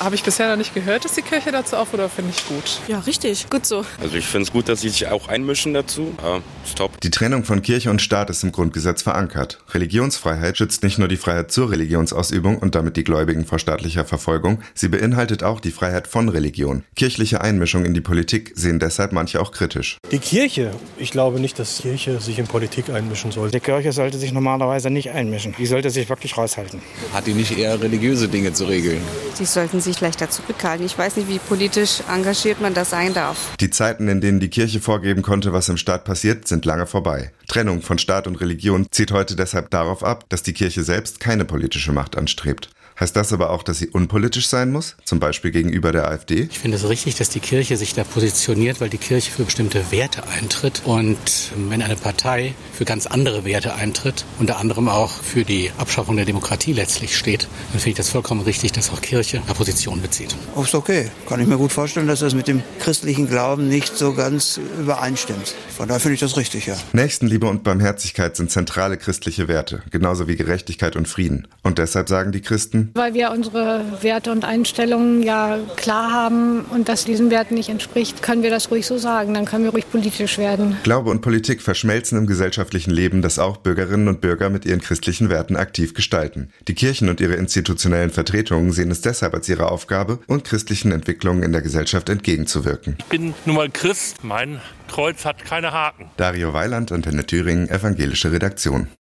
Habe ich bisher noch nicht gehört, dass die Kirche dazu aufruft, finde ich gut. Ja, richtig. Gut so. Also ich finde es gut, dass sie sich auch einmischen dazu. Ja, ist top. Die Trennung von Kirche und Staat ist im Grundgesetz verankert. Religionsfreiheit schützt nicht nur die Freiheit zur Religionsausübung und damit die Gläubigen vor staatlicher Verfolgung, sie beinhaltet auch die Freiheit von Religion. Kirchliche Einmischung in die Politik sehen deshalb manche auch kritisch. Die Kirche, ich glaube nicht, dass Kirche sich in Politik einmischen soll. Die Kirche sollte sich normalerweise nicht einmischen. Die sollte sich wirklich raushalten. Hat die nicht eher religiöse Dinge zu regeln? Die sollten sich leichter zurückhalten. Ich weiß nicht, wie politisch engagiert man das sein darf. Die Zeiten, in denen die Kirche vorgeben konnte, was im Staat passiert, sind lange vorbei. Trennung von Staat und Religion zieht heute deshalb darauf ab, dass die Kirche selbst keine politische Macht anstrebt. Heißt das aber auch, dass sie unpolitisch sein muss, zum Beispiel gegenüber der AfD? Ich finde es richtig, dass die Kirche sich da positioniert, weil die Kirche für bestimmte Werte eintritt. Und wenn eine Partei für ganz andere Werte eintritt, unter anderem auch für die Abschaffung der Demokratie letztlich steht, dann finde ich das vollkommen richtig, dass auch Kirche eine Position bezieht. Oh, ist okay. Kann ich mir gut vorstellen, dass das mit dem christlichen Glauben nicht so ganz übereinstimmt. Von daher finde ich das richtig, ja. Nächstenliebe und Barmherzigkeit sind zentrale christliche Werte, genauso wie Gerechtigkeit und Frieden. Und deshalb sagen die Christen, weil wir unsere Werte und Einstellungen ja klar haben und das diesen Werten nicht entspricht, können wir das ruhig so sagen. Dann können wir ruhig politisch werden. Glaube und Politik verschmelzen im gesellschaftlichen Leben, das auch Bürgerinnen und Bürger mit ihren christlichen Werten aktiv gestalten. Die Kirchen und ihre institutionellen Vertretungen sehen es deshalb als ihre Aufgabe, und christlichen Entwicklungen in der Gesellschaft entgegenzuwirken. Ich bin nun mal Christ. Mein Kreuz hat keine Haken. Dario Weiland, Antenne Thüringen, Evangelische Redaktion.